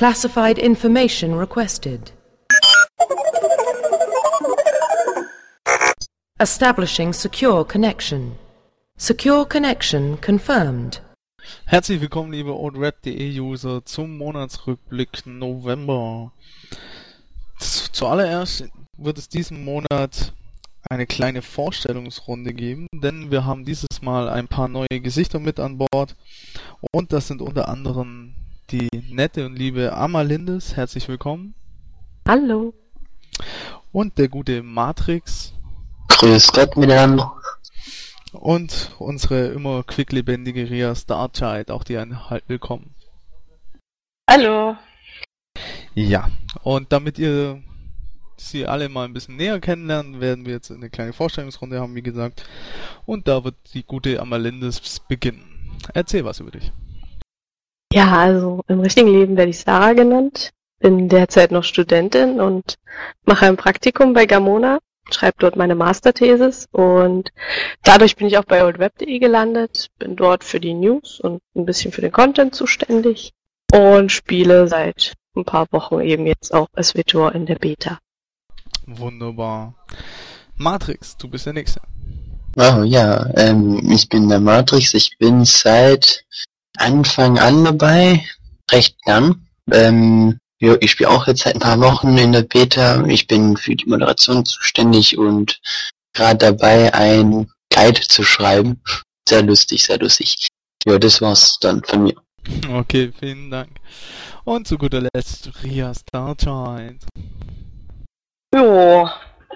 Classified information requested. Establishing secure connection. Secure connection confirmed. Herzlich willkommen, liebe OldRed.de-User, zum Monatsrückblick November. Zuallererst wird es diesen Monat eine kleine Vorstellungsrunde geben, denn wir haben dieses Mal ein paar neue Gesichter mit an Bord und das sind unter anderem die nette und liebe Amalindes. Herzlich willkommen. Hallo. Und der gute Matrix. Grüß Gott miteinander. Und unsere immer quicklebendige Ria Starchild, auch die ein halt willkommen. Hallo. Ja, und damit ihr sie alle mal ein bisschen näher kennenlernen, werden wir jetzt eine kleine Vorstellungsrunde haben, wie gesagt. Und da wird die gute Amalindes beginnen. Erzähl was über dich. Ja, also im richtigen Leben werde ich Sarah genannt. Bin derzeit noch Studentin und mache ein Praktikum bei Gamona schreibe dort meine Masterthesis und dadurch bin ich auch bei oldweb.de gelandet, bin dort für die News und ein bisschen für den Content zuständig und spiele seit ein paar Wochen eben jetzt auch SWTOR in der Beta. Wunderbar. Matrix, du bist der Nächste. Oh ja, ähm, ich bin der Matrix, ich bin seit Anfang an dabei, recht lang. Ähm, ja, ich spiele auch jetzt seit ein paar Wochen in der Beta. Ich bin für die Moderation zuständig und gerade dabei, ein Guide zu schreiben. Sehr lustig, sehr lustig. Ja, das war's dann von mir. Okay, vielen Dank. Und zu guter Letzt Ria Starchild. Jo,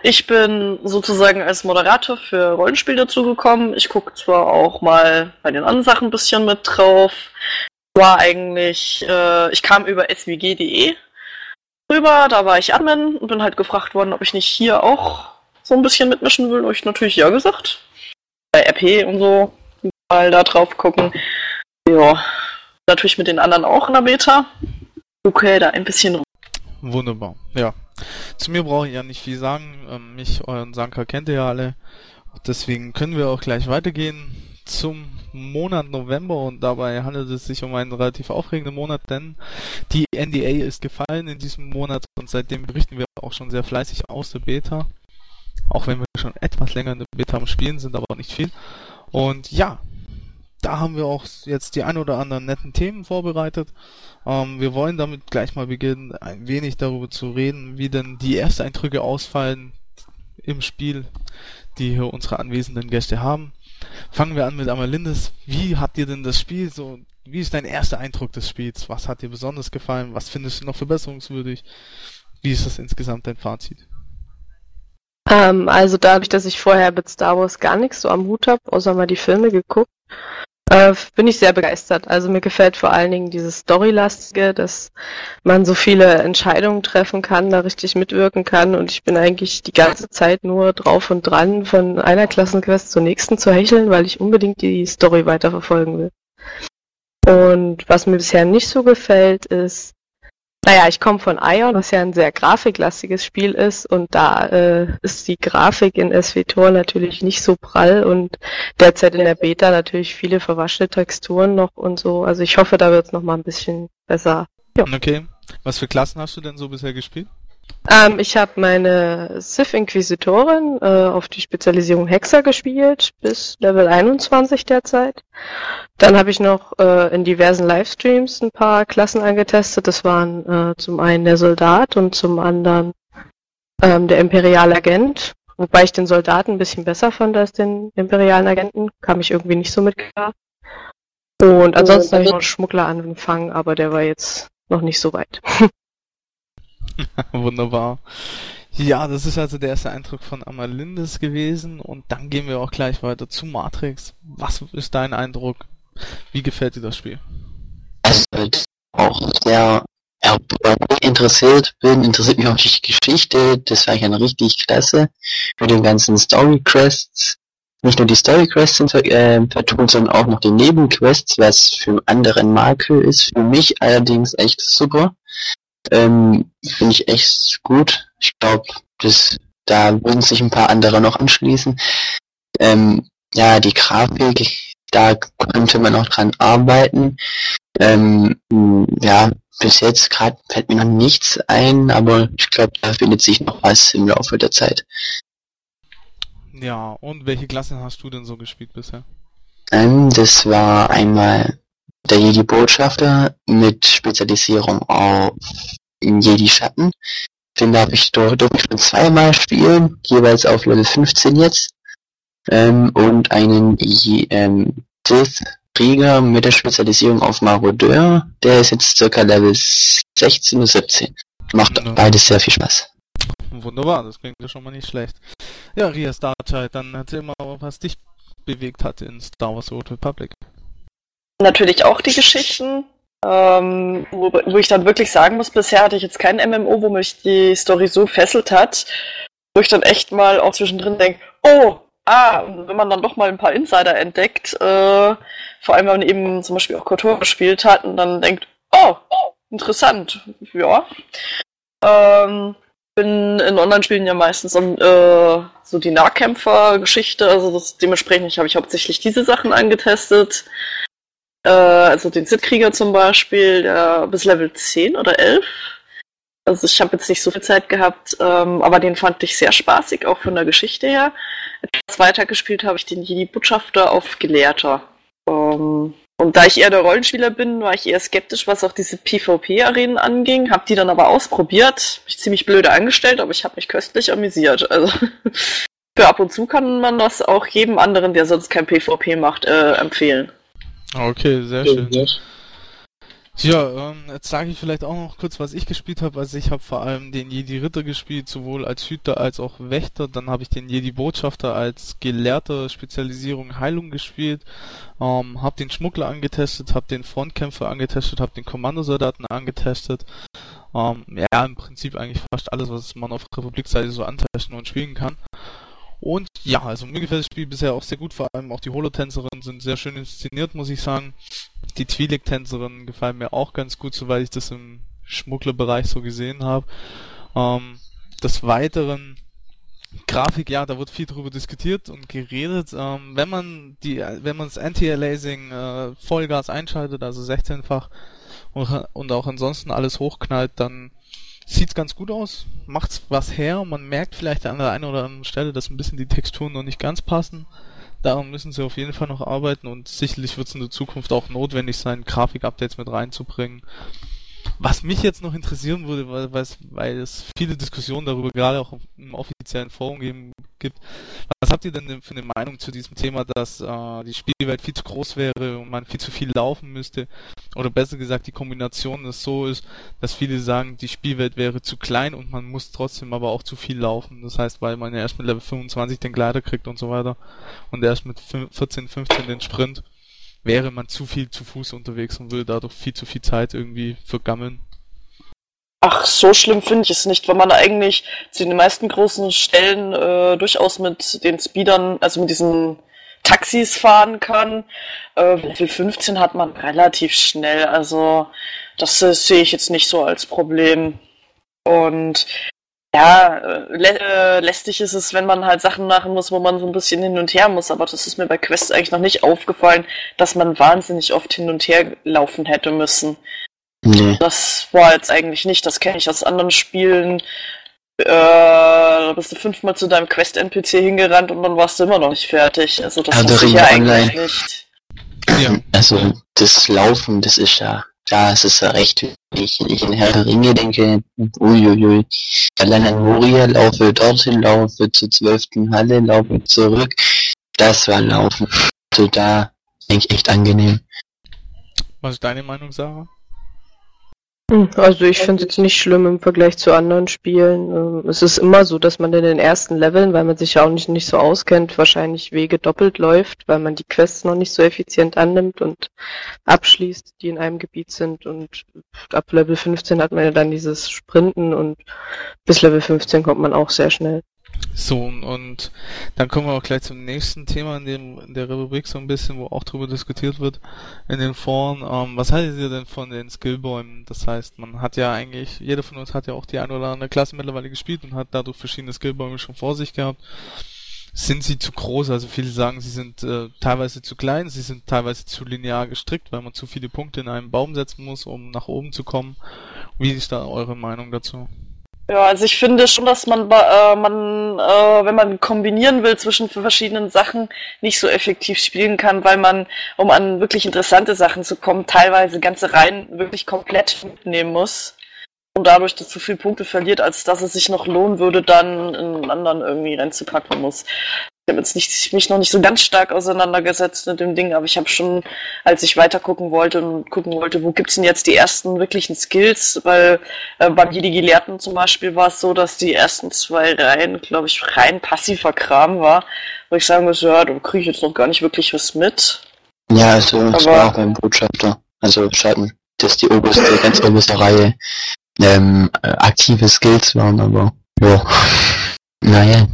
ich bin sozusagen als Moderator für Rollenspiel dazugekommen. Ich gucke zwar auch mal bei den anderen Sachen ein bisschen mit drauf, war eigentlich, äh, ich kam über swg.de rüber, da war ich Admin und bin halt gefragt worden, ob ich nicht hier auch so ein bisschen mitmischen will. Und ich natürlich ja gesagt. Bei RP und so, mal da drauf gucken. Ja, natürlich mit den anderen auch in der Beta. Okay, da ein bisschen Wunderbar, ja. Zu mir brauche ich ja nicht viel sagen. Ähm, mich, euren Sanka kennt ihr ja alle. Deswegen können wir auch gleich weitergehen zum Monat November und dabei handelt es sich um einen relativ aufregenden Monat, denn die NDA ist gefallen in diesem Monat und seitdem berichten wir auch schon sehr fleißig aus der Beta. Auch wenn wir schon etwas länger in der Beta am Spielen sind, aber nicht viel. Und ja, da haben wir auch jetzt die ein oder anderen netten Themen vorbereitet. Ähm, wir wollen damit gleich mal beginnen, ein wenig darüber zu reden, wie denn die Ersteindrücke ausfallen im Spiel, die hier unsere anwesenden Gäste haben. Fangen wir an mit Amalindes. Wie hat dir denn das Spiel so, wie ist dein erster Eindruck des Spiels? Was hat dir besonders gefallen? Was findest du noch verbesserungswürdig? Wie ist das insgesamt dein Fazit? Ähm, also dadurch, dass ich vorher mit Star Wars gar nichts so am Hut habe, außer mal die Filme geguckt, äh, bin ich sehr begeistert. Also mir gefällt vor allen Dingen dieses Storylastige, dass man so viele Entscheidungen treffen kann, da richtig mitwirken kann und ich bin eigentlich die ganze Zeit nur drauf und dran, von einer Klassenquest zur nächsten zu hecheln, weil ich unbedingt die Story weiterverfolgen will. Und was mir bisher nicht so gefällt, ist, naja, ich komme von Ion, was ja ein sehr grafiklastiges Spiel ist und da äh, ist die Grafik in SWTOR natürlich nicht so prall und derzeit in der Beta natürlich viele verwaschene Texturen noch und so. Also ich hoffe, da wird es nochmal ein bisschen besser. Ja. Okay. Was für Klassen hast du denn so bisher gespielt? Ähm, ich habe meine Sith Inquisitorin äh, auf die Spezialisierung Hexer gespielt, bis Level 21 derzeit. Dann habe ich noch äh, in diversen Livestreams ein paar Klassen angetestet. Das waren äh, zum einen der Soldat und zum anderen ähm, der Imperialagent. Wobei ich den Soldaten ein bisschen besser fand als den imperialen Agenten. Kam ich irgendwie nicht so mit klar. Und ansonsten habe ich noch einen Schmuggler angefangen, aber der war jetzt noch nicht so weit. Wunderbar. Ja, das ist also der erste Eindruck von Amalindes gewesen und dann gehen wir auch gleich weiter zu Matrix. Was ist dein Eindruck? Wie gefällt dir das Spiel? Also auch sehr interessiert bin, interessiert mich auch die Geschichte, das war ich eine richtig klasse. Mit den ganzen Story Quests. Nicht nur die Story Quests sind äh, vertont, sondern auch noch die Nebenquests, was für anderen Makel ist. Für mich allerdings echt super. Ähm, Finde ich echt gut. Ich glaube, das da würden sich ein paar andere noch anschließen. Ähm, ja, die Grafik, da könnte man auch dran arbeiten. Ähm, ja, bis jetzt gerade fällt mir noch nichts ein, aber ich glaube, da findet sich noch was im Laufe der Zeit. Ja, und welche Klassen hast du denn so gespielt bisher? Ähm, das war einmal der Jedi-Botschafter mit Spezialisierung auf Jedi-Schatten. Den darf ich durch, durch schon zweimal spielen, jeweils auf Level 15 jetzt. Ähm, und einen ähm, Sith-Krieger mit der Spezialisierung auf Marodeur, der ist jetzt circa Level 16 oder 17. Macht ja. beides sehr viel Spaß. Wunderbar, das klingt ja schon mal nicht schlecht. Ja, Ria Starchild, dann erzähl mal, was dich bewegt hat in Star Wars Old Republic. Natürlich auch die Geschichten, ähm, wo, wo, ich dann wirklich sagen muss, bisher hatte ich jetzt kein MMO, wo mich die Story so fesselt hat, wo ich dann echt mal auch zwischendrin denke, oh, ah, wenn man dann doch mal ein paar Insider entdeckt, äh, vor allem wenn man eben zum Beispiel auch Kotor gespielt hat und dann denkt, oh, interessant, ja. Ähm, bin in Online-Spielen ja meistens um, äh, so die Nahkämpfer-Geschichte, also das, dementsprechend habe ich hauptsächlich diese Sachen angetestet. Äh, also den Sith-Krieger zum Beispiel, der bis Level 10 oder 11. Also ich habe jetzt nicht so viel Zeit gehabt, ähm, aber den fand ich sehr spaßig, auch von der Geschichte her. Etwas weiter gespielt habe ich den Jedi-Botschafter auf Gelehrter. Ähm, und da ich eher der Rollenspieler bin, war ich eher skeptisch, was auch diese PvP-Arenen anging, Hab die dann aber ausprobiert, mich ziemlich blöde angestellt, aber ich habe mich köstlich amüsiert. Also für ab und zu kann man das auch jedem anderen, der sonst kein PvP macht, äh, empfehlen. Okay, sehr schön. Ja, ähm, jetzt sage ich vielleicht auch noch kurz, was ich gespielt habe. Also ich habe vor allem den Jedi Ritter gespielt, sowohl als Hüter als auch Wächter. Dann habe ich den Jedi Botschafter als Gelehrter Spezialisierung Heilung gespielt. Ähm, habe den Schmuggler angetestet, habe den Frontkämpfer angetestet, habe den Kommandosoldaten angetestet. Ähm, ja, im Prinzip eigentlich fast alles, was man auf Republikseite so antesten und spielen kann. Und ja, also mir gefällt das Spiel bisher auch sehr gut, vor allem auch die Holotänzerinnen sind sehr schön inszeniert, muss ich sagen. Die Twi'lek-Tänzerinnen gefallen mir auch ganz gut, soweit ich das im Schmugglerbereich so gesehen habe. Ähm, des Weiteren Grafik, ja, da wird viel drüber diskutiert und geredet. Ähm, wenn man die, wenn man das Anti-Aliasing äh, Vollgas einschaltet, also 16-fach und, und auch ansonsten alles hochknallt, dann sieht ganz gut aus, macht was her. Man merkt vielleicht an der einen oder anderen Stelle, dass ein bisschen die Texturen noch nicht ganz passen. Daran müssen sie auf jeden Fall noch arbeiten und sicherlich wird es in der Zukunft auch notwendig sein, Grafik-Updates mit reinzubringen. Was mich jetzt noch interessieren würde, weil, weil es viele Diskussionen darüber gerade auch im offiziellen Forum geben, gibt, was habt ihr denn für eine Meinung zu diesem Thema, dass äh, die Spielwelt viel zu groß wäre und man viel zu viel laufen müsste? Oder besser gesagt, die Kombination ist so ist, dass viele sagen, die Spielwelt wäre zu klein und man muss trotzdem aber auch zu viel laufen. Das heißt, weil man ja erst mit Level 25 den Gleiter kriegt und so weiter und erst mit 14, 15 den Sprint wäre man zu viel zu Fuß unterwegs und würde dadurch viel zu viel Zeit irgendwie vergammeln. Ach, so schlimm finde ich es nicht, weil man eigentlich zu den meisten großen Stellen äh, durchaus mit den Speedern, also mit diesen Taxis fahren kann. Äh, Level 15 hat man relativ schnell, also das äh, sehe ich jetzt nicht so als Problem. Und ja, äh, lä äh, lästig ist es, wenn man halt Sachen machen muss, wo man so ein bisschen hin und her muss, aber das ist mir bei Quest eigentlich noch nicht aufgefallen, dass man wahnsinnig oft hin und her laufen hätte müssen. Nee. Das war jetzt eigentlich nicht, das kenne ich aus anderen Spielen. Äh, da bist du fünfmal zu deinem Quest-NPC hingerannt und dann warst du immer noch nicht fertig. Also das ja, ist ja eigentlich nicht. Ja. Also das Laufen, das ist ja es ist ja recht, wenn ich, ich in Herr der Ringe denke, uiuiui, allein an Moria laufe dorthin, laufe zur zwölften Halle, laufe zurück, das war Laufen. Also da denke ich echt angenehm. Was ist deine Meinung, Sarah? Hm, also ich finde es jetzt nicht schlimm im Vergleich zu anderen Spielen. Ähm, es ist immer so, dass man in den ersten Leveln, weil man sich ja auch nicht, nicht so auskennt, wahrscheinlich Wege doppelt läuft, weil man die Quests noch nicht so effizient annimmt und abschließt, die in einem Gebiet sind. Und ab Level 15 hat man ja dann dieses Sprinten und bis Level 15 kommt man auch sehr schnell. So, und dann kommen wir auch gleich zum nächsten Thema in, dem, in der Republik so ein bisschen, wo auch drüber diskutiert wird in den Foren. Ähm, was haltet ihr denn von den Skillbäumen? Das heißt, man hat ja eigentlich, jeder von uns hat ja auch die eine oder andere Klasse mittlerweile gespielt und hat dadurch verschiedene Skillbäume schon vor sich gehabt. sind sie zu groß? Also viele sagen, sie sind äh, teilweise zu klein, sie sind teilweise zu linear gestrickt, weil man zu viele Punkte in einen Baum setzen muss, um nach oben zu kommen. Wie ist da eure Meinung dazu? Ja, also ich finde schon, dass man, äh, man äh, wenn man kombinieren will zwischen verschiedenen Sachen, nicht so effektiv spielen kann, weil man, um an wirklich interessante Sachen zu kommen, teilweise ganze Reihen wirklich komplett mitnehmen muss und dadurch zu viel Punkte verliert, als dass es sich noch lohnen würde, dann in einen anderen irgendwie reinzupacken muss ich habe jetzt nicht, mich noch nicht so ganz stark auseinandergesetzt mit dem Ding, aber ich habe schon, als ich weiter gucken wollte und gucken wollte, wo gibt's denn jetzt die ersten wirklichen Skills, weil äh, beim Jedi Gelehrten zum Beispiel war es so, dass die ersten zwei Reihen, glaube ich, rein passiver Kram war, wo ich sagen muss, ja, da kriege ich jetzt noch gar nicht wirklich was mit. Ja, also das war auch beim Botschafter, also Schatten, dass die oberste, ganz oberste Reihe ähm, äh, aktive Skills waren, aber ja, naja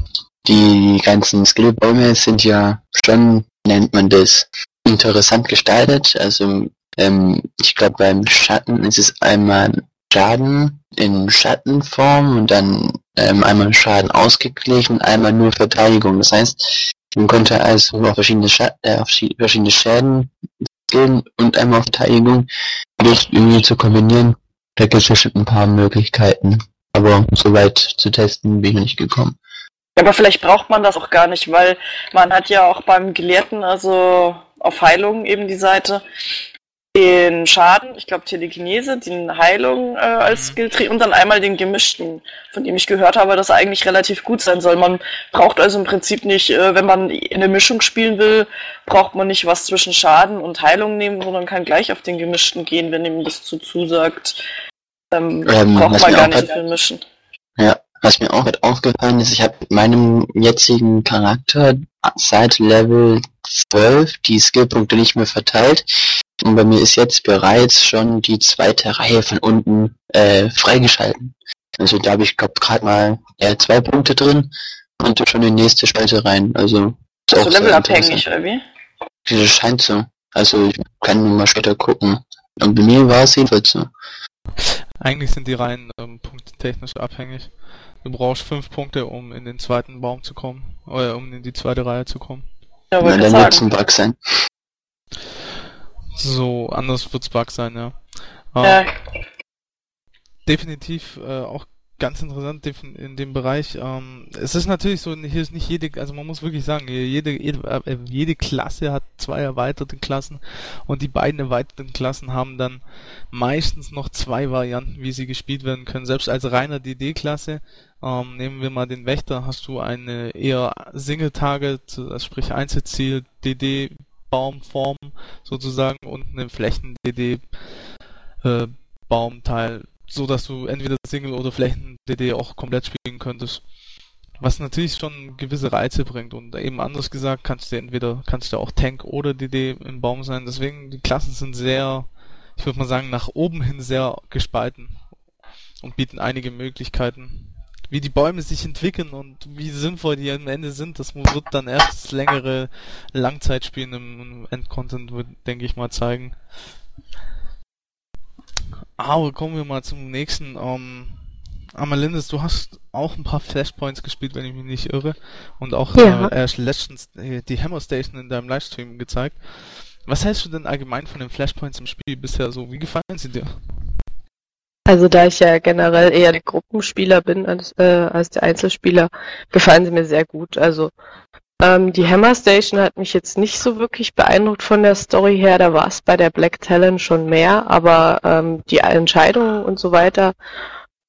die ganzen Skillbäume sind ja schon, nennt man das, interessant gestaltet. Also ähm, ich glaube beim Schatten ist es einmal Schaden in Schattenform und dann ähm, einmal Schaden ausgeglichen einmal nur Verteidigung. Das heißt, man konnte also auf verschiedene, Scha äh, auf verschiedene Schäden skillen und einmal auf Verteidigung. Das irgendwie zu kombinieren, da gibt es bestimmt ein paar Möglichkeiten. Aber soweit zu testen bin ich noch nicht gekommen. Aber vielleicht braucht man das auch gar nicht, weil man hat ja auch beim Gelehrten, also auf Heilung eben die Seite, den Schaden, ich glaube Telekinese, den Heilung äh, als mhm. Skilltree und dann einmal den gemischten, von dem ich gehört habe, dass er eigentlich relativ gut sein soll. Man braucht also im Prinzip nicht, äh, wenn man in eine Mischung spielen will, braucht man nicht was zwischen Schaden und Heilung nehmen, sondern kann gleich auf den gemischten gehen, wenn ihm das zu zusagt. Ähm, ähm, braucht man gar nicht viel mischen. Ja, was mir auch halt aufgefallen ist, ich habe mit meinem jetzigen Charakter seit Level 12 die Skillpunkte nicht mehr verteilt. Und bei mir ist jetzt bereits schon die zweite Reihe von unten äh, freigeschalten. Also da habe ich gerade mal äh, zwei Punkte drin und schon die nächste Spalte rein. Also ist auch so levelabhängig oder wie? Das scheint so. Also ich kann nur mal später gucken. Und bei mir war es jedenfalls so. Eigentlich sind die Reihen ähm, punktetechnisch abhängig. Du brauchst fünf Punkte, um in den zweiten Baum zu kommen. Oder um in die zweite Reihe zu kommen. Ja, wollte dann wird es ein Bug sein. So, anders wird's Bug sein, ja. ja. Ähm, definitiv äh, auch ganz interessant in dem Bereich. Ähm, es ist natürlich so, hier ist nicht jede, also man muss wirklich sagen, jede, jede, äh, jede Klasse hat zwei erweiterte Klassen und die beiden erweiterten Klassen haben dann meistens noch zwei Varianten, wie sie gespielt werden können. Selbst als reiner DD-Klasse, ähm, nehmen wir mal den Wächter, hast du eine eher Single-Target, also sprich Einzelziel, DD, Baumform sozusagen und eine Flächen-DD, äh, so dass du entweder Single oder Flächen-DD auch komplett spielen könntest. Was natürlich schon gewisse Reize bringt und eben anders gesagt kannst du entweder kannst du auch Tank oder DD im Baum sein. Deswegen die Klassen sind sehr, ich würde mal sagen, nach oben hin sehr gespalten und bieten einige Möglichkeiten. Wie die Bäume sich entwickeln und wie sinnvoll die am Ende sind, das wird dann erst das längere Langzeitspielen im Endcontent, denke ich mal, zeigen. Aber kommen wir mal zum nächsten. Ähm, Amalindis, du hast auch ein paar Flashpoints gespielt, wenn ich mich nicht irre. Und auch ja. äh, erst letztens äh, die Hammer Station in deinem Livestream gezeigt. Was hältst du denn allgemein von den Flashpoints im Spiel bisher so? Wie gefallen sie dir? Also da ich ja generell eher der Gruppenspieler bin als, äh, als der Einzelspieler, gefallen sie mir sehr gut. Also ähm, die Hammer Station hat mich jetzt nicht so wirklich beeindruckt von der Story her. Da war es bei der Black Talon schon mehr, aber ähm, die Entscheidungen und so weiter,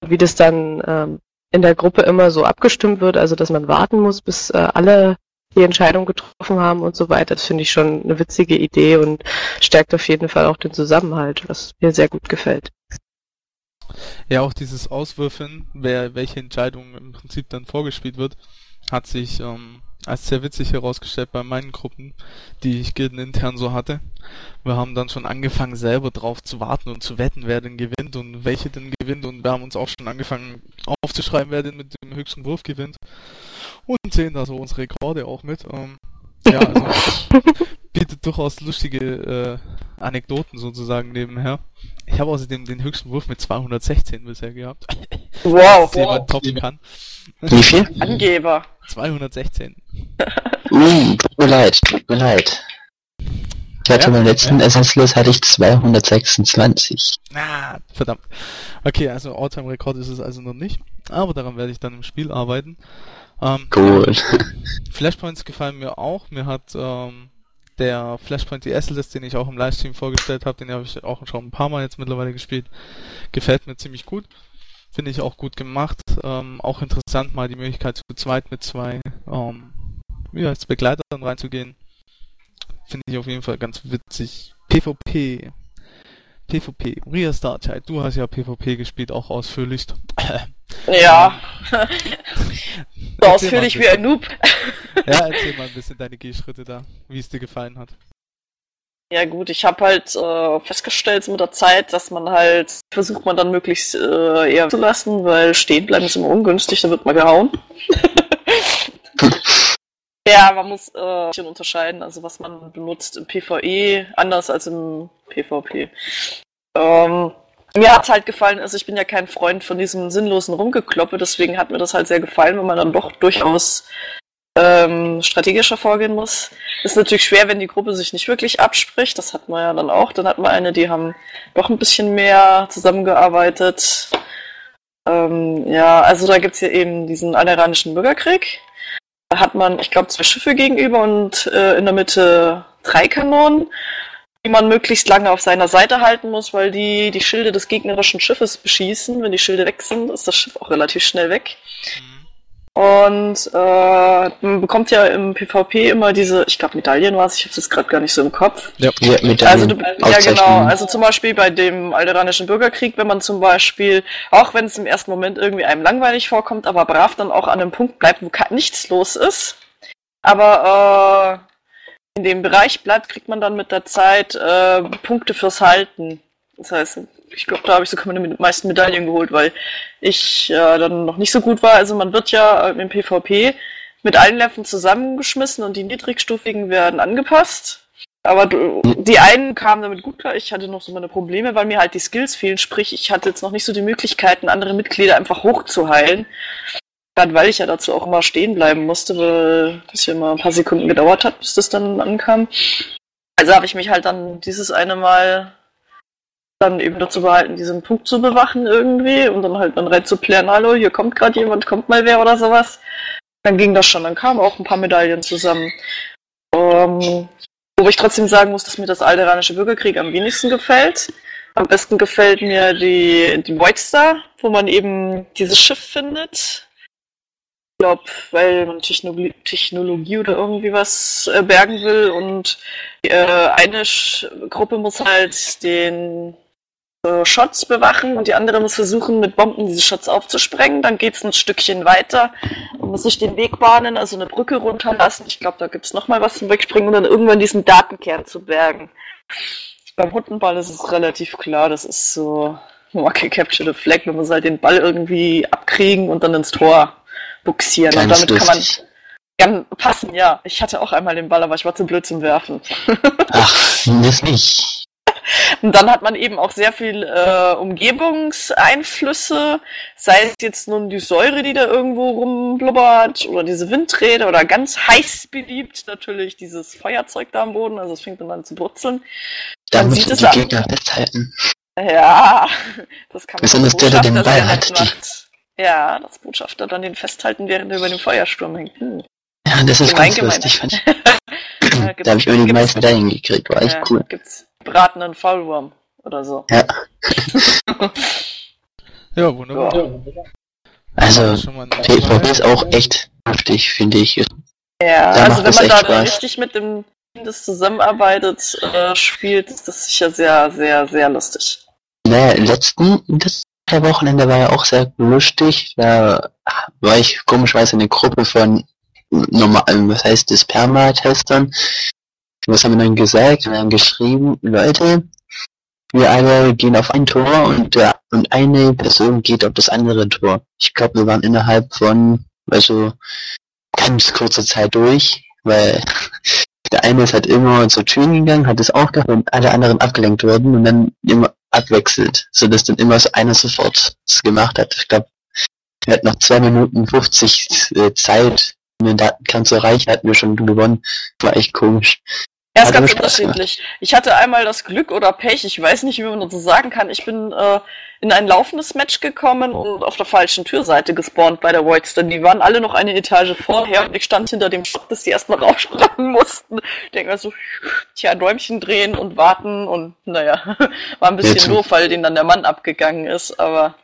wie das dann ähm, in der Gruppe immer so abgestimmt wird, also dass man warten muss, bis äh, alle die Entscheidung getroffen haben und so weiter, das finde ich schon eine witzige Idee und stärkt auf jeden Fall auch den Zusammenhalt, was mir sehr gut gefällt. Ja, auch dieses Auswürfeln, wer welche Entscheidung im Prinzip dann vorgespielt wird, hat sich ähm, als sehr witzig herausgestellt bei meinen Gruppen, die ich intern so hatte. Wir haben dann schon angefangen selber drauf zu warten und zu wetten, wer denn gewinnt und welche denn gewinnt und wir haben uns auch schon angefangen aufzuschreiben, wer denn mit dem höchsten Wurf gewinnt und sehen da so unsere Rekorde auch mit. Ähm, ja, also bietet durchaus lustige äh, Anekdoten sozusagen nebenher. Ich habe außerdem den höchsten Wurf mit 216 bisher gehabt. Wow, jemand wow. toppen kann. Wie viel? Angeber. 216. Uh, tut mir leid, tut mir leid. Ich hatte Ja, beim letzten Ersatzlos hatte ich 226. Ah, verdammt. Okay, also Alltime-Rekord ist es also noch nicht. Aber daran werde ich dann im Spiel arbeiten. Ähm, Gut. Flashpoints gefallen mir auch. Mir hat ähm, der Flashpoint die List, den ich auch im Livestream vorgestellt habe, den habe ich auch schon ein paar Mal jetzt mittlerweile gespielt. Gefällt mir ziemlich gut. Finde ich auch gut gemacht. Ähm, auch interessant, mal die Möglichkeit zu zweit mit zwei ähm, ja, als Begleitern reinzugehen. Finde ich auf jeden Fall ganz witzig. PvP. PvP. Ria Starchild, du hast ja PvP gespielt, auch ausführlich. Ja. so ausführlich wie ein Noob. Ja, erzähl mal ein bisschen deine Gehschritte da, wie es dir gefallen hat. Ja gut, ich habe halt äh, festgestellt mit der Zeit, dass man halt versucht man dann möglichst äh, eher zu lassen, weil stehen bleiben ist immer ungünstig, da wird man gehauen. Ja, man muss äh, ein bisschen unterscheiden, also was man benutzt im PvE anders als im PvP. Ähm, mir hat's halt gefallen, also ich bin ja kein Freund von diesem sinnlosen Rumgekloppe, deswegen hat mir das halt sehr gefallen, wenn man dann doch durchaus ähm, strategischer vorgehen muss. Ist natürlich schwer, wenn die Gruppe sich nicht wirklich abspricht. Das hat man ja dann auch. Dann hat man eine, die haben doch ein bisschen mehr zusammengearbeitet. Ähm, ja, also da gibt's hier eben diesen aneranischen Bürgerkrieg. Da hat man, ich glaube, zwei Schiffe gegenüber und äh, in der Mitte drei Kanonen, die man möglichst lange auf seiner Seite halten muss, weil die die Schilde des gegnerischen Schiffes beschießen. Wenn die Schilde weg sind, ist das Schiff auch relativ schnell weg. Und äh, man bekommt ja im PvP immer diese, ich glaube Medaillen war es, ich habe jetzt gerade gar nicht so im Kopf. Ja. Ja, mit Also du, ja genau, also zum Beispiel bei dem alderanischen Bürgerkrieg, wenn man zum Beispiel, auch wenn es im ersten Moment irgendwie einem langweilig vorkommt, aber brav dann auch an einem Punkt bleibt, wo nichts los ist, aber äh, in dem Bereich bleibt, kriegt man dann mit der Zeit äh, Punkte fürs Halten. Das heißt, ich glaube, da habe ich sogar meine meisten Medaillen geholt, weil ich äh, dann noch nicht so gut war. Also man wird ja äh, im PvP mit allen Leveln zusammengeschmissen und die niedrigstufigen werden angepasst. Aber die einen kamen damit gut klar, ich hatte noch so meine Probleme, weil mir halt die Skills fehlen, sprich, ich hatte jetzt noch nicht so die Möglichkeiten, andere Mitglieder einfach hochzuheilen. Gerade weil ich ja dazu auch immer stehen bleiben musste, weil das ja immer ein paar Sekunden gedauert hat, bis das dann ankam. Also habe ich mich halt dann dieses eine Mal dann eben dazu behalten, diesen Punkt zu bewachen irgendwie und dann halt dann rein zu plären, hallo, hier kommt gerade jemand, kommt mal wer oder sowas. Dann ging das schon, dann kamen auch ein paar Medaillen zusammen. Ähm, wo ich trotzdem sagen muss, dass mir das alderanische Bürgerkrieg am wenigsten gefällt. Am besten gefällt mir die, die Void Star, wo man eben dieses Schiff findet. Ich glaube, weil man Technologie, Technologie oder irgendwie was äh, bergen will und äh, eine Sch Gruppe muss halt den Shots bewachen und die andere muss versuchen, mit Bomben diese Shots aufzusprengen. Dann geht's ein Stückchen weiter und muss sich den Weg bahnen, also eine Brücke runterlassen. Ich glaube, da gibt's noch mal was zum Wegspringen und dann irgendwann diesen Datenkern zu bergen. Beim Hundenball ist es relativ klar, das ist so Marke Capture the Flag, man muss halt den Ball irgendwie abkriegen und dann ins Tor buxieren. und damit kann man passen, ja. Ich hatte auch einmal den Ball, aber ich war zu blöd zum Werfen. Ach, das nicht. Und dann hat man eben auch sehr viel äh, Umgebungseinflüsse, sei es jetzt nun die Säure, die da irgendwo rumblubbert, oder diese Windräder, oder ganz heiß beliebt natürlich dieses Feuerzeug da am Boden, also es fängt dann an zu brutzeln. Da Man es die. Gegner festhalten. Ja, das kann man Besonders der, der den Ball hat, die-. Ja, das Botschafter dann den festhalten, während er über dem Feuersturm hängt. Hm. Ja, das ist Gemein, ganz gemein. lustig, fand ich. Da habe ich immer die meisten Medaillen gekriegt, war echt ja, cool. Gibt's bratenden Faulwurm oder so. Ja. Ja, wunderbar. Also, mal ein PvP ist auch echt heftig, finde ich. Ja, Da also wenn man da Spaß. richtig mit dem Team, das zusammenarbeitet, äh, spielt, ist das sicher sehr, sehr, sehr lustig. Naja, letzten, das der Wochenende war ja auch sehr lustig. Da war ich komischerweise in eine Gruppe von normal, was heißt das, Perma-Testern. Was haben wir dann gesagt? Wir haben geschrieben, Leute, wir alle gehen auf ein Tor und, der, und eine Person geht auf das andere Tor. Ich glaube, wir waren innerhalb von, also, ganz kurzer Zeit durch, weil Der eine ist halt immer zur Tür gegangen, hat es auch gehabt und alle anderen abgelenkt wurden und dann immer abwechselt, so dass dann immer so einer sofort es gemacht hat. Ich glaube, wir hatten noch zwei Minuten 50 äh, Zeit, um den Datenkern zu erreichen, hatten wir schon gewonnen. War echt komisch. Ja, ist ganz aber Spaß unterschiedlich. Ich hatte einmal das Glück oder Pech, ich weiß nicht, wie man das so sagen kann. Ich bin äh, in ein laufendes Match gekommen und auf der falschen Türseite gespawnt bei der Voidstone. Die waren alle noch eine Etage vorher und ich stand hinter dem Stock, bis die erstmal raussprangen mussten. Ich denke mir so, tja, Däumchen drehen und warten und naja, war ein bisschen Jetzt- doof, weil denen dann der Mann abgegangen ist, aber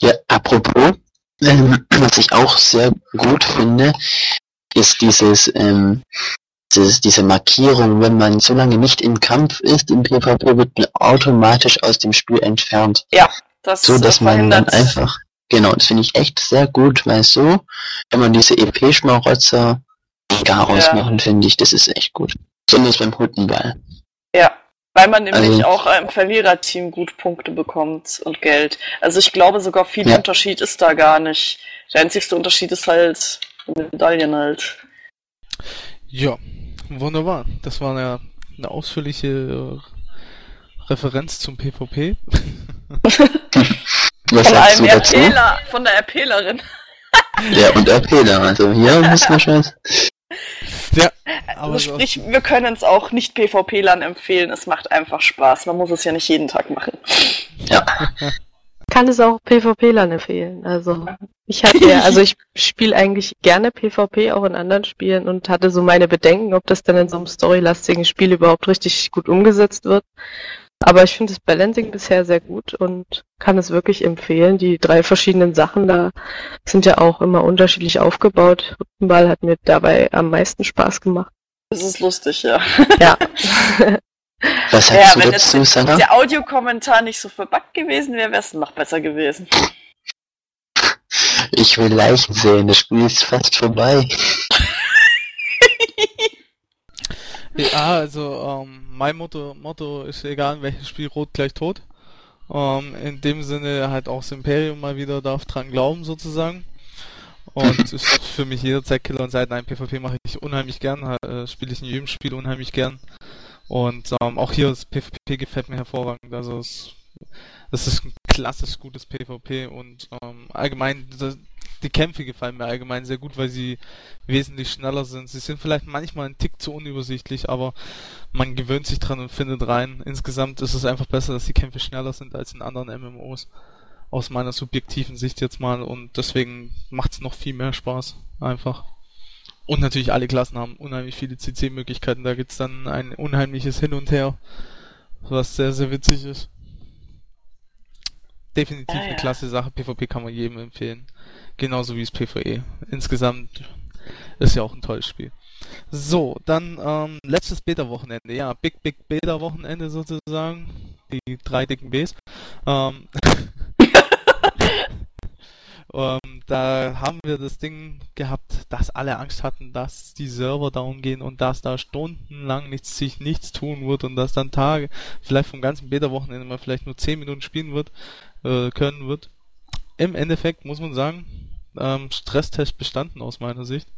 Ja, apropos, ähm, was ich auch sehr gut finde, ist dieses, ähm, dieses, diese Markierung, wenn man so lange nicht im Kampf ist, im PvP wird man automatisch aus dem Spiel entfernt. das So, dass man dann einfach, genau, das finde ich echt sehr gut, weil so, wenn man diese EP-Schmarotzer gar Ja. rausmachen, finde ich, das ist echt gut. Besonders beim Huttenball. Ja, weil man nämlich Also- auch im Verliererteam gut Punkte bekommt und Geld. Also ich glaube sogar viel Ja. Unterschied ist da gar nicht. Der einzigste Unterschied ist halt die Medaillen halt. Ja, wunderbar. Das war ja eine ausführliche äh, Referenz zum PvP. Was Von einem du dazu? RPler, von der RPlerin. Ja, und RPler, also hier muss man schon, ja, Also aber sprich, wir können es auch nicht PvP-Lern empfehlen. Es macht einfach Spaß. Man muss es ja nicht jeden Tag machen. ja, Kann es auch PvP-Lern empfehlen. Also ich hatte ja, also ich spiele eigentlich gerne PvP auch in anderen Spielen und hatte so meine Bedenken, ob das dann in so einem storylastigen Spiel überhaupt richtig gut umgesetzt wird. Aber ich finde das Balancing bisher sehr gut und kann es wirklich empfehlen. Die drei verschiedenen Sachen da sind ja auch immer unterschiedlich aufgebaut. Rückenball hat mir dabei am meisten Spaß gemacht. Das ist lustig, ja. Ja. was Ja, sagst du wenn jetzt dazu, Sarah? der Audiokommentar nicht so verbuggt gewesen wäre, wäre es noch besser gewesen. Ich will Leichen sehen, das Spiel ist fast vorbei. Ja, also ähm, mein Motto, Motto ist egal, in welches Spiel rot gleich tot. Ähm, in dem Sinne halt auch das Imperium mal wieder darf dran glauben sozusagen. Und ist für mich jederzeit Killer und seit ein PvP mache ich unheimlich gern, äh, spiele ich in jedem Spiel unheimlich gern. Und ähm, auch hier das PvP gefällt mir hervorragend. Also es, das ist ein klassisch gutes PvP und ähm, allgemein das, die Kämpfe gefallen mir allgemein sehr gut, weil sie wesentlich schneller sind. Sie sind vielleicht manchmal ein Tick zu unübersichtlich, aber man gewöhnt sich dran und findet rein. Insgesamt ist es einfach besser, dass die Kämpfe schneller sind als in anderen MMOs. Aus meiner subjektiven Sicht jetzt mal und deswegen macht es noch viel mehr Spaß. Einfach. Und natürlich alle Klassen haben unheimlich viele CC-Möglichkeiten. Da gibt's dann ein unheimliches Hin und Her, was sehr, sehr witzig ist. Definitiv Ah, eine ja. klasse Sache. PvP kann man jedem empfehlen. Genauso wie das PvE. Insgesamt ist ja auch ein tolles Spiel. So, dann ähm, letztes Beta-Wochenende. Ja, Big Big Beta-Wochenende sozusagen. Die drei dicken Bs. Ähm, ähm, da haben wir das Ding gehabt, dass alle Angst hatten, dass die Server down gehen und dass da stundenlang nichts, sich nichts tun wird und dass dann Tage, vielleicht vom ganzen Beta-Wochenende mal vielleicht nur 10 Minuten spielen wird, äh, können wird. Im Endeffekt muss man sagen, ähm, Stresstest bestanden aus meiner Sicht.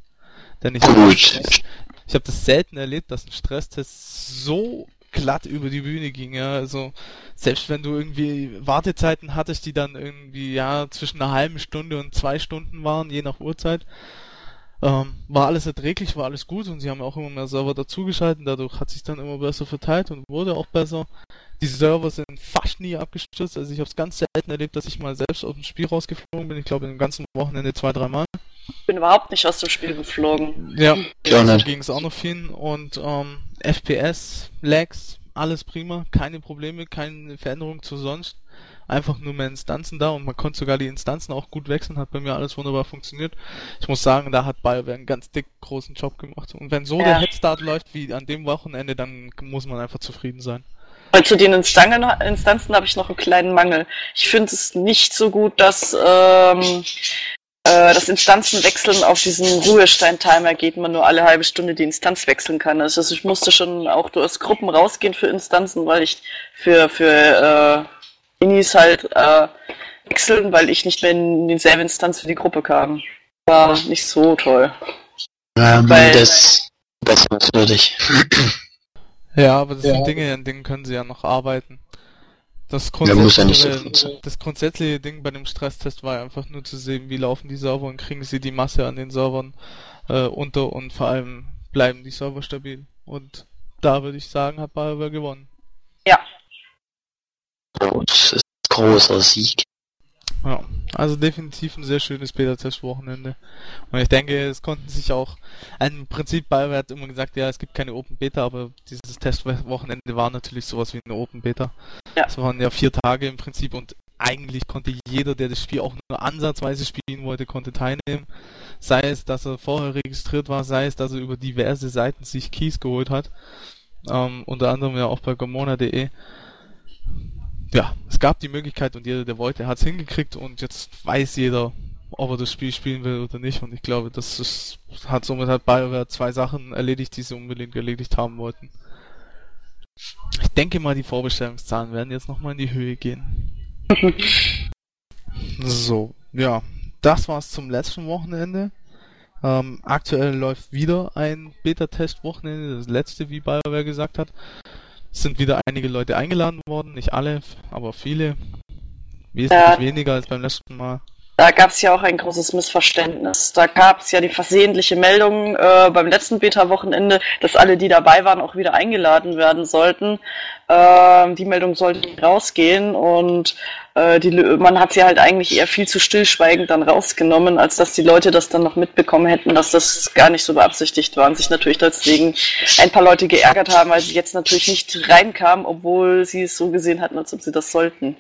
Denn ich habe Gut. ich hab das selten erlebt, dass ein Stresstest so glatt über die Bühne ging, ja. Also selbst wenn du irgendwie Wartezeiten hattest, die dann irgendwie ja zwischen einer halben Stunde und zwei Stunden waren, je nach Uhrzeit, ähm, war alles erträglich, war alles gut und sie haben auch immer mehr Server dazugeschalten, dadurch hat sich dann immer besser verteilt und wurde auch besser. Die Server sind fast nie abgestürzt, also ich habe es ganz selten erlebt, dass ich mal selbst aus dem Spiel rausgeflogen bin. Ich glaube, im ganzen Wochenende zwei, dreimal. Ich bin überhaupt nicht aus dem Spiel geflogen. Ja, auch so ging es auch noch vielen und ähm, FPS, Lags, alles prima, keine Probleme, keine Veränderung zu sonst. Einfach nur mehr Instanzen da und man konnte sogar die Instanzen auch gut wechseln, hat bei mir alles wunderbar funktioniert. Ich muss sagen, da hat BioWare einen ganz dick großen Job gemacht. Und wenn so Ja. der Headstart läuft wie an dem Wochenende, dann muss man einfach zufrieden sein. Weil zu den Instangen, Instanzen habe ich noch einen kleinen Mangel. Ich finde es nicht so gut, dass ähm, äh, das Instanzenwechseln auf diesen Ruhestein-Timer geht, man nur alle halbe Stunde die Instanz wechseln kann. Also ich musste schon auch aus Gruppen rausgehen für Instanzen, weil ich für, für äh, Minis halt äh, wechseln, weil ich nicht mehr in dieselbe Instanz für die Gruppe kam. War nicht so toll. Ähm, Weil- das verbesserungswürdig. Ja, aber das Ja. sind Dinge, an denen können sie ja noch arbeiten. Das ja grundsätzliche, das grundsätzliche Ding bei dem Stresstest war einfach nur zu sehen, wie laufen die Server und kriegen sie die Masse an den Servern äh, unter und vor allem bleiben die Server stabil. Und da würde ich sagen, hat BioWare gewonnen. Ja. Das ist ein großer Sieg. Ja, also definitiv ein sehr schönes Beta-Test-Wochenende. Und ich denke, es konnten sich auch, also im Prinzip BioWare hat immer gesagt, ja, es gibt keine Open Beta, aber dieses Testwochenende war natürlich sowas wie eine Open Beta. Ja. Es waren ja vier Tage im Prinzip und eigentlich konnte jeder, der das Spiel auch nur ansatzweise spielen wollte, konnte teilnehmen. Sei es, dass er vorher registriert war, sei es, dass er über diverse Seiten sich Keys geholt hat. Ähm, unter anderem ja auch bei gomona.de ja, es gab die Möglichkeit und jeder, der wollte, hat es hingekriegt und jetzt weiß jeder, ob er das Spiel spielen will oder nicht. Und ich glaube, das ist, hat somit hat BioWare zwei Sachen erledigt, die sie unbedingt erledigt haben wollten. Ich denke mal, die Vorbestellungszahlen werden jetzt nochmal in die Höhe gehen. so, ja, das war's zum letzten Wochenende. Ähm, aktuell läuft wieder ein Beta-Test-Wochenende, das letzte, wie BioWare gesagt hat. Es sind wieder einige Leute eingeladen worden, nicht alle, aber viele. Wesentlich Ja. weniger als beim letzten Mal. Da gab es ja auch ein großes Missverständnis. Da gab es ja die versehentliche Meldung äh, beim letzten Beta-Wochenende, dass alle, die dabei waren, auch wieder eingeladen werden sollten. Ähm, die Meldung sollte rausgehen und äh, die, man hat sie halt eigentlich eher viel zu stillschweigend dann rausgenommen, als dass die Leute das dann noch mitbekommen hätten, dass das gar nicht so beabsichtigt war und sich natürlich deswegen ein paar Leute geärgert haben, weil sie jetzt natürlich nicht reinkamen, obwohl sie es so gesehen hatten, als ob sie das sollten.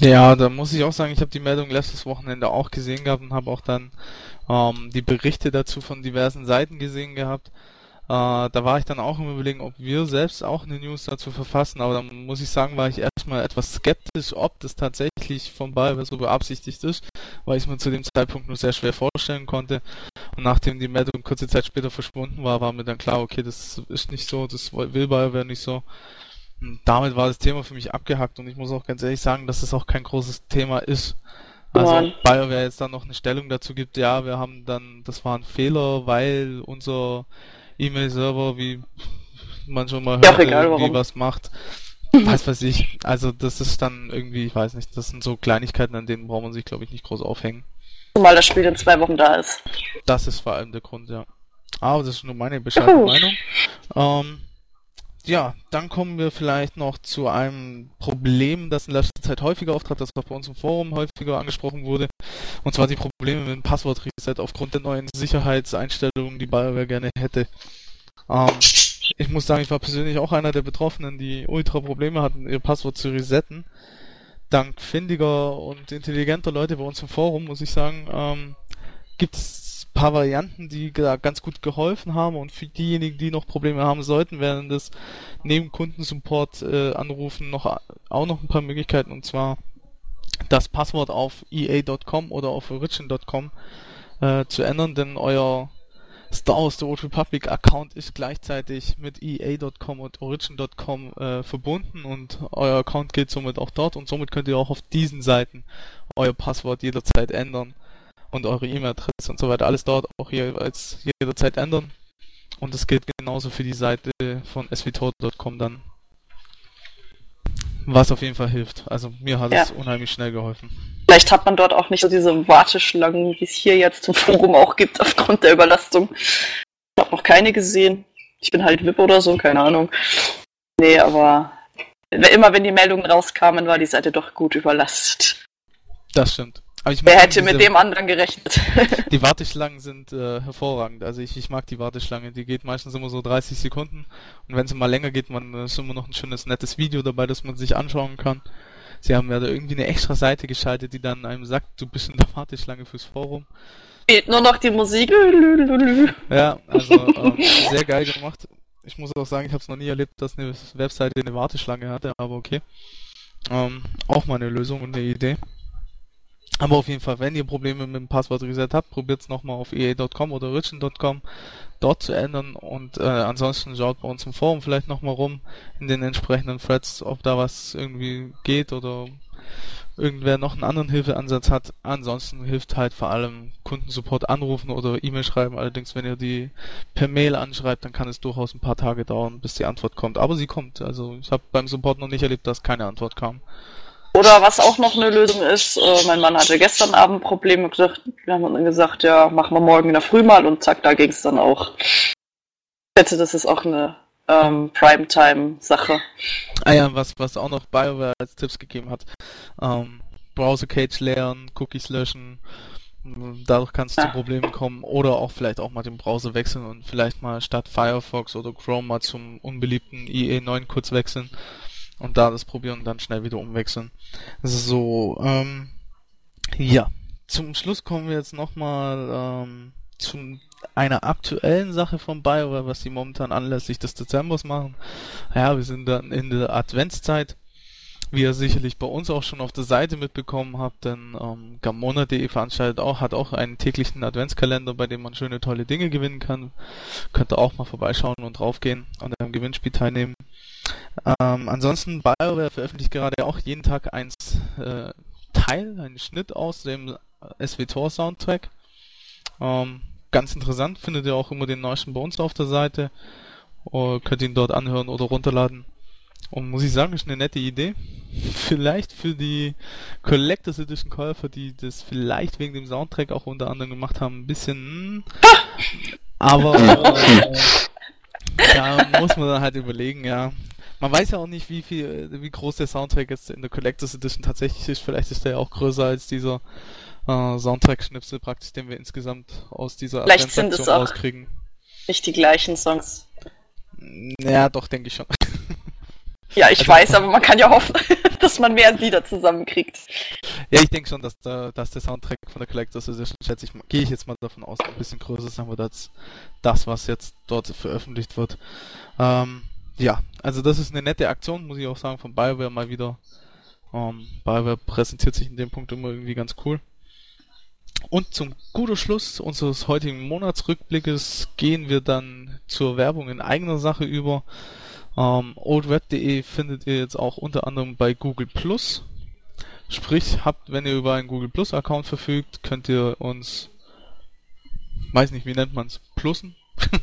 Ja, da muss ich auch sagen, ich habe die Meldung letztes Wochenende auch gesehen gehabt und habe auch dann ähm, die Berichte dazu von diversen Seiten gesehen gehabt. Äh, da war ich dann auch im Überlegen, ob wir selbst auch eine News dazu verfassen, aber dann muss ich sagen, war ich erstmal etwas skeptisch, ob das tatsächlich von BioWare so beabsichtigt ist, weil ich es mir zu dem Zeitpunkt nur sehr schwer vorstellen konnte. Und nachdem die Meldung kurze Zeit später verschwunden war, war mir dann klar, okay, das ist nicht so, das will BioWare nicht so. Und damit war das Thema für mich abgehackt und ich muss auch ganz ehrlich sagen, dass es auch kein großes Thema ist. Also Nein. ob BioWare jetzt dann noch eine Stellung dazu gibt, ja, wir haben dann, das war ein Fehler, weil unser E-Mail-Server, wie man schon mal Ja, hört, egal, irgendwie warum. was macht. Was weiß ich. Also das ist dann irgendwie, ich weiß nicht, das sind so Kleinigkeiten, an denen braucht man sich, glaube ich, nicht groß aufhängen. Zumal das Spiel in zwei Wochen da ist. Das ist vor allem der Grund, ja. Aber das ist nur meine bescheidene. Meinung. Ähm, ja, dann kommen wir vielleicht noch zu einem Problem, das in letzter Zeit häufiger auftrat, das auch bei uns im Forum häufiger angesprochen wurde. Und zwar die Probleme mit dem Passwort-Reset aufgrund der neuen Sicherheitseinstellungen, die BioWare gerne hätte. Ähm, ich muss sagen, ich war persönlich auch einer der Betroffenen, die ultra Probleme hatten, ihr Passwort zu resetten. Dank findiger und intelligenter Leute bei uns im Forum, muss ich sagen, ähm, gibt es paar Varianten, die da ganz gut geholfen haben und für diejenigen, die noch Probleme haben sollten, werden das neben Kundensupport äh, anrufen noch auch noch ein paar Möglichkeiten und zwar das Passwort auf EA.com oder auf Origin.com äh, zu ändern, denn euer Star Wars The Old Republic Account ist gleichzeitig mit EA.com und Origin.com äh, verbunden und euer Account geht somit auch dort und somit könnt ihr auch auf diesen Seiten euer Passwort jederzeit ändern und eure E-Mail-Adresse und so weiter. Alles dort auch jeweils jederzeit ändern. Und das gilt genauso für die Seite von svtor.com dann. Was auf jeden Fall hilft. Also mir hat Ja. es unheimlich schnell geholfen. Vielleicht hat man dort auch nicht so diese Warteschlangen, wie es hier jetzt im Forum auch gibt, aufgrund der Überlastung. Ich habe noch keine gesehen. Ich bin halt VIP oder so, keine Ahnung. Nee, aber immer wenn die Meldungen rauskamen, war die Seite doch gut überlastet. Das stimmt. Wer hätte mit diese- dem anderen gerechnet? Die Warteschlangen sind äh, hervorragend. Also ich, ich mag die Warteschlange. Die geht meistens immer so 30 Sekunden. Und wenn sie mal länger geht, man ist immer noch ein schönes, nettes Video dabei, das man sich anschauen kann. Sie haben ja da irgendwie eine extra Seite geschaltet, die dann einem sagt, du bist in der Warteschlange fürs Forum. Fehlt nur noch die Musik. Ja, also ähm, sehr geil gemacht. Ich muss auch sagen, ich habe es noch nie erlebt, dass eine Webseite eine Warteschlange hatte, aber okay. Ähm, auch mal eine Lösung und eine Idee. Aber auf jeden Fall, wenn ihr Probleme mit dem Passwort-Reset habt, probiert es nochmal auf ea.com oder origin.com dort zu ändern und äh, ansonsten schaut bei uns im Forum vielleicht nochmal rum in den entsprechenden Threads, ob da was irgendwie geht oder irgendwer noch einen anderen Hilfeansatz hat. Ansonsten hilft halt vor allem Kundensupport anrufen oder E-Mail schreiben. Allerdings, wenn ihr die per Mail anschreibt, dann kann es durchaus ein paar Tage dauern, bis die Antwort kommt. Aber sie kommt. Also ich habe beim Support noch nicht erlebt, dass keine Antwort kam. Oder was auch noch eine Lösung ist, äh, mein Mann hatte gestern Abend Probleme gesagt, wir haben dann gesagt, ja, machen wir morgen in der Früh mal und zack, da ging es dann auch. Ich schätze, das ist auch eine ähm, Primetime-Sache. Ah ja, was, was auch noch BioWare als Tipps gegeben hat. Ähm, Browser-Cage leeren, Cookies löschen, dadurch kann es ja. zu Problemen kommen oder auch vielleicht auch mal den Browser wechseln und vielleicht mal statt Firefox oder Chrome mal zum unbeliebten IE9 kurz wechseln und da das probieren und dann schnell wieder umwechseln. So, ähm, ja. Zum Schluss kommen wir jetzt nochmal ähm, zu einer aktuellen Sache von BioWare, was sie momentan anlässlich des Dezembers machen. Ja, wir sind dann in der Adventszeit, wie ihr sicherlich bei uns auch schon auf der Seite mitbekommen habt, denn ähm, Gamona.de veranstaltet auch, hat auch einen täglichen Adventskalender, bei dem man schöne, tolle Dinge gewinnen kann. Könnt ihr auch mal vorbeischauen und draufgehen und am Gewinnspiel teilnehmen. Ähm, ansonsten, BioWare veröffentlicht gerade auch jeden Tag ein äh, Teil, einen Schnitt aus dem SWTOR Soundtrack. Ähm, ganz interessant, findet ihr auch immer den neuesten bei uns auf der Seite. Oder könnt ihn dort anhören oder runterladen. Und muss ich sagen, ist eine nette Idee. Vielleicht für die Collectors Edition Käufer, die das vielleicht wegen dem Soundtrack auch unter anderem gemacht haben, ein bisschen. Hm. Aber äh, da muss man dann halt überlegen, ja. Man weiß ja auch nicht, wie viel, wie groß der Soundtrack jetzt in der Collectors Edition tatsächlich ist. Vielleicht ist der ja auch größer als dieser äh, Soundtrack-Schnipsel praktisch, den wir insgesamt aus dieser Vielleicht sind es auch rauskriegen. Nicht die gleichen Songs. Ja, doch, denke ich schon. Ja, ich also, weiß, aber man kann ja hoffen, dass man mehr Lieder zusammenkriegt. Ja, ich denke schon, dass der, dass der Soundtrack von der Collectors Edition, schätze ich, gehe ich jetzt mal davon aus, ein bisschen größer ist, aber das, das, was jetzt dort veröffentlicht wird. Ähm, ja, also das ist eine nette Aktion, muss ich auch sagen, von BioWare mal wieder. Ähm, BioWare präsentiert sich in dem Punkt immer irgendwie ganz cool. Und zum guten Schluss unseres heutigen Monatsrückblickes gehen wir dann zur Werbung in eigener Sache über. Ähm, oldweb.de findet ihr jetzt auch unter anderem bei Google Plus. Sprich, habt, wenn ihr über einen Google Plus Account verfügt, könnt ihr uns, weiß nicht, wie nennt man's, plussen?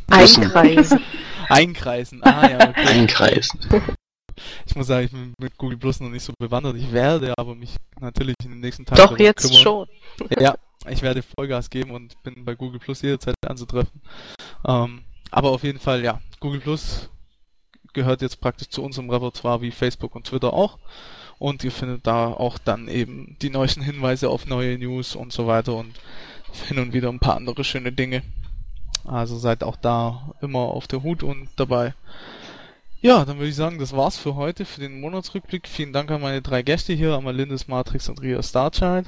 Einkreisen. Einkreisen, ah ja. Okay. Einkreisen. Ich muss sagen, ich bin mit Google Plus noch nicht so bewandert. Ich werde aber mich natürlich in den nächsten Tagen Doch, jetzt kümmern. schon. Ja, ich werde Vollgas geben und bin bei Google Plus jederzeit anzutreffen. Ähm, aber auf jeden Fall, ja, Google Plus gehört jetzt praktisch zu unserem Repertoire wie Facebook und Twitter auch. Und ihr findet da auch dann eben die neuesten Hinweise auf neue News und so weiter und hin und wieder ein paar andere schöne Dinge. Also seid auch da immer auf der Hut und dabei. Ja, dann würde ich sagen, das war's für heute, für den Monatsrückblick. Vielen Dank an meine drei Gäste hier, Amalindis, Matrix und Ria Starchild.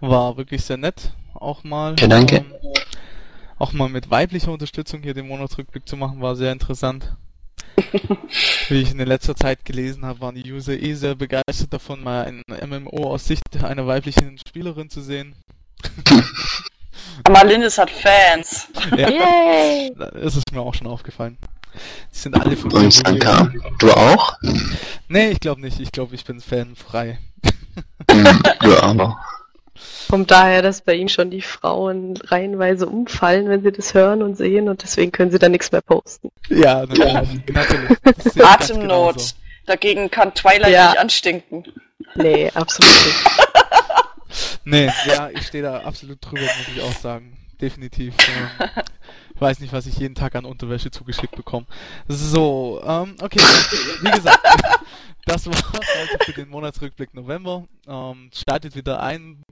War wirklich sehr nett, auch mal. Ja, danke. Ähm, auch mal mit weiblicher Unterstützung hier den Monatsrückblick zu machen, war sehr interessant. Wie ich in letzter Zeit gelesen habe, waren die User eh sehr begeistert davon, mal ein MMO aus Sicht einer weiblichen Spielerin zu sehen. Amalindis hat Fans. Ja, Yay. das ist mir auch schon aufgefallen. Die sind alle von Und Sanka, du auch? Nee, ich glaube nicht. Ich glaube, ich bin fanfrei. Ja, aber. Kommt daher, dass bei ihnen schon die Frauen reihenweise umfallen, wenn sie das hören und sehen und deswegen können sie da nichts mehr posten. Ja, natürlich. natürlich. Atemnot. Dagegen kann Twilight ja. nicht anstinken. Nee, absolut nicht. nee, ja, ich stehe da absolut drüber, muss ich auch sagen. Definitiv. Ich weiß nicht, was ich jeden Tag an Unterwäsche zugeschickt bekomme. So, ähm, okay, wie gesagt, das war's also für den Monatsrückblick November. Ähm, startet wieder ein.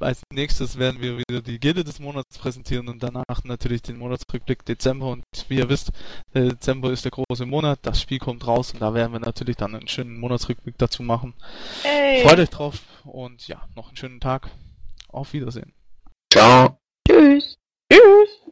Als nächstes werden wir wieder die Gilde des Monats präsentieren und danach natürlich den Monatsrückblick Dezember. Und wie ihr wisst, der Dezember ist der große Monat. Das Spiel kommt raus und da werden wir natürlich dann einen schönen Monatsrückblick dazu machen. Hey. Freut euch drauf und ja, noch einen schönen Tag. Auf Wiedersehen. Ciao. Tschüss. Tschüss.